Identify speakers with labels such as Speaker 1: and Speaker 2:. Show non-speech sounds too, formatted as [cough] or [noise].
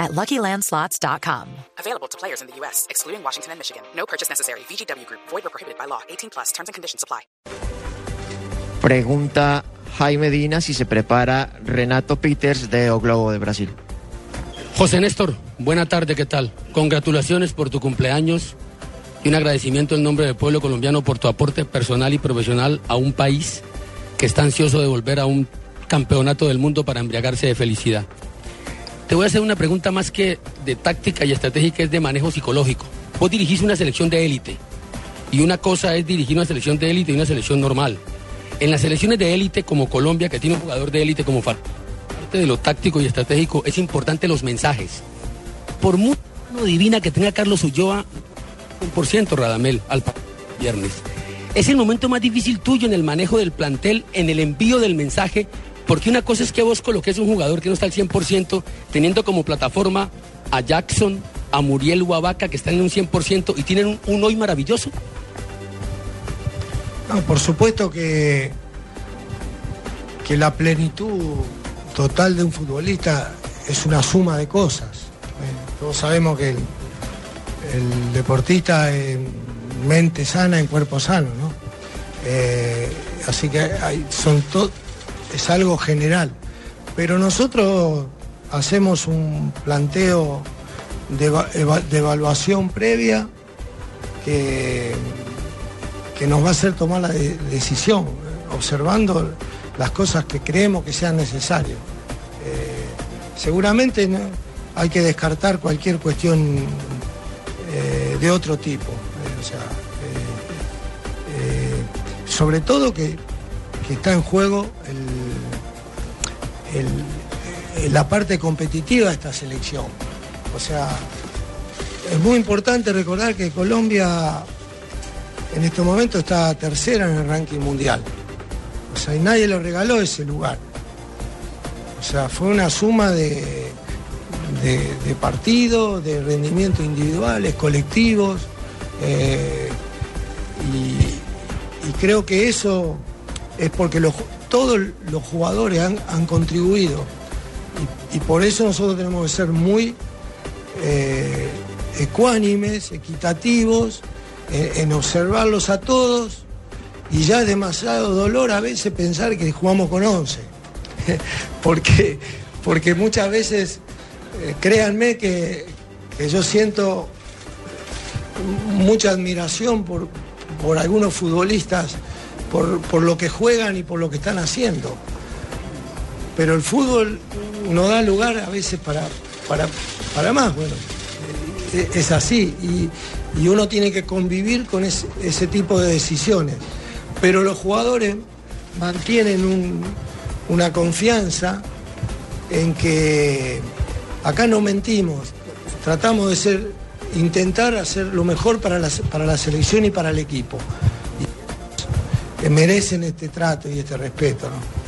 Speaker 1: at LuckyLandSlots.com.
Speaker 2: Available to players in the U.S., excluding Washington and Michigan. No purchase necessary. VGW Group. Void or prohibited by law. 18 plus. Terms and conditions apply.
Speaker 3: Pregunta Jaime Dina si se prepara Renato Peters de O Globo de Brasil.
Speaker 4: José Néstor, buena tarde, ¿qué tal? Congratulaciones por tu cumpleaños y un agradecimiento en nombre del pueblo colombiano por tu aporte personal y profesional a un país que está ansioso de volver a un campeonato del mundo para embriagarse de felicidad. Te voy a hacer una pregunta más que de táctica y estratégica, es de manejo psicológico. Vos dirigís una selección de élite y una cosa es dirigir una selección de élite y una selección normal. En las selecciones de élite como Colombia, que tiene un jugador de élite como parte de lo táctico y estratégico, es importante los mensajes. Por muy divina que tenga Carlos Ulloa, un por ciento Radamel al viernes. Es el momento más difícil tuyo en el manejo del plantel, en el envío del mensaje, porque una cosa es que vos coloques un jugador que no está al 100%, teniendo como plataforma a Jackson, a Muriel Huavaca, que están en un 100% y tienen un, hoy maravilloso.
Speaker 5: No, por supuesto que, que la plenitud total de un futbolista es una suma de cosas. Eh, todos sabemos que el, deportista es mente sana en cuerpo sano, ¿no? Eh, así que son to- es algo general. Pero nosotros hacemos un planteo de, eva- eva- de evaluación previa que, que nos va a hacer tomar la de- decisión, observando las cosas que creemos que sean necesarias. Eh, seguramente ¿no? hay que descartar cualquier cuestión eh, de otro tipo. eh, o sea, sobre todo que está en juego la parte competitiva de esta selección. O sea, es muy importante recordar que Colombia en este momento está tercera en el ranking mundial. O sea, y nadie le regaló ese lugar. O sea, fue una suma de, partidos, de rendimientos individuales, colectivos. eh, y creo que eso es porque todos los jugadores han, contribuido. Y, por eso nosotros tenemos que ser muy eh, ecuánimes, equitativos, en observarlos a todos. Y ya es demasiado dolor a veces pensar que jugamos con 11. [laughs] porque, porque muchas veces, eh, créanme que, que yo siento mucha admiración por, por algunos futbolistas, por, por lo que juegan y por lo que están haciendo. Pero el fútbol no da lugar a veces para, para, para más, bueno, eh, es así y, y uno tiene que convivir con ese, tipo de decisiones. Pero los jugadores mantienen un- una confianza en que acá no mentimos, tratamos de ser, intentar hacer lo mejor para la, para la selección y para el equipo. Eh, merecen este trato y este respeto, ¿no?